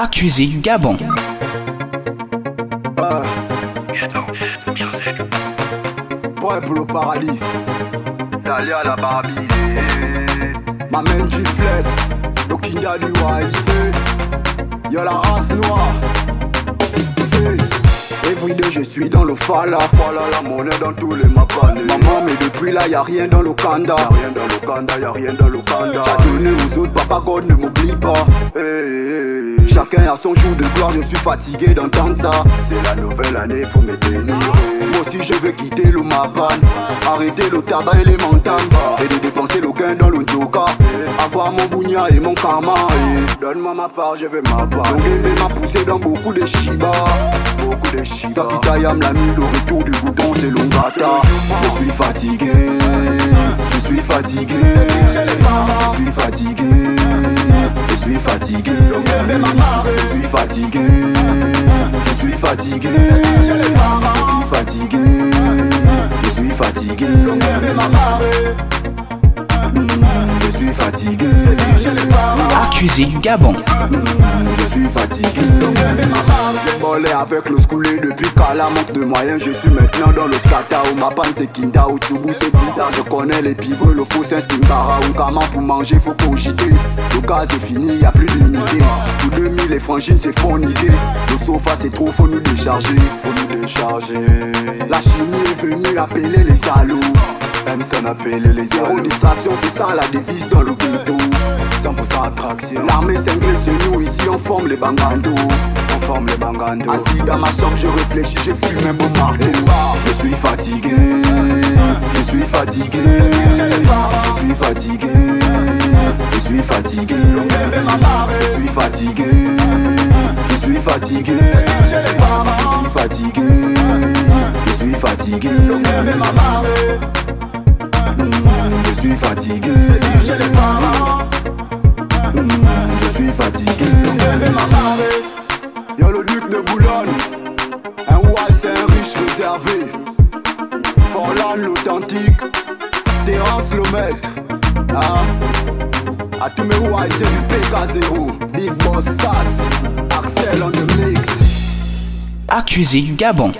Accusé du Gabon. Pour le paradis. À la Barbie. Ma main giflette. Le king a du YC. Y'a la race noire. Everyday je suis dans le fala, fala la monnaie dans tous les mapanés Maman mais depuis là y'a rien dans le kanda Y'a rien dans le kanda, y'a rien dans le kanda T'as donné aux autres, papa God ne m'oublie pas hey, hey, hey. Chacun a son jour de gloire, je suis fatigué d'entendre ça. C'est la nouvelle année, faut me bénir Moi aussi je vais quitter le mapan Arrêter le tabac et les montagnes Et de dépenser le gain dans le Avoir mon bougna et mon karma. Donne-moi ma part, je vais ma part. Mon m'a poussé dans beaucoup de shiba Beaucoup de shiba Takitayam la nuit, le retour du bouton c'est Longata Je suis fatigué. Je suis fatigué. Je suis fatigué suis fatigué. Je suis fatigué. Je suis fatigué. Je suis fatigué. Je suis fatigué. Je suis fatigué Accusé du Gabon. Je suis fatigué. Avec le scoulé depuis Kala Manque de moyens. Je suis maintenant dans le skata Où ma panne c'est Kinda Ou Tchoubou c'est bizarre. Je connais les pivots Le faux c'est Stimbara Ou comment pour manger faut cogiter. Le gaz est fini y'a plus d'unité. Tous 2000 les frangines c'est forniqué Le sofa c'est trop faut nous décharger. Faut nous décharger. La chimie est venue appeler les salauds. M s'en appelle les zéro distraction c'est ça la devise dans le ghetto. 100% attraction. L'armée cinglée c'est nous ici on forme les bangandos Assis dans ma chambre je réfléchis, je fume un beau marteau. Je suis fatigué, je suis fatigué. Je suis fatigué, je suis fatigué. Je suis fatigué, je suis fatigué. Je suis fatigué, je suis fatigué. Hmm, je suis fatigué. Forlan l'authentique, Terence le maître. Hein? À tous mes wall c'est du PK0. Big Boss Sass, Axel on the mix. Accusé du Gabon.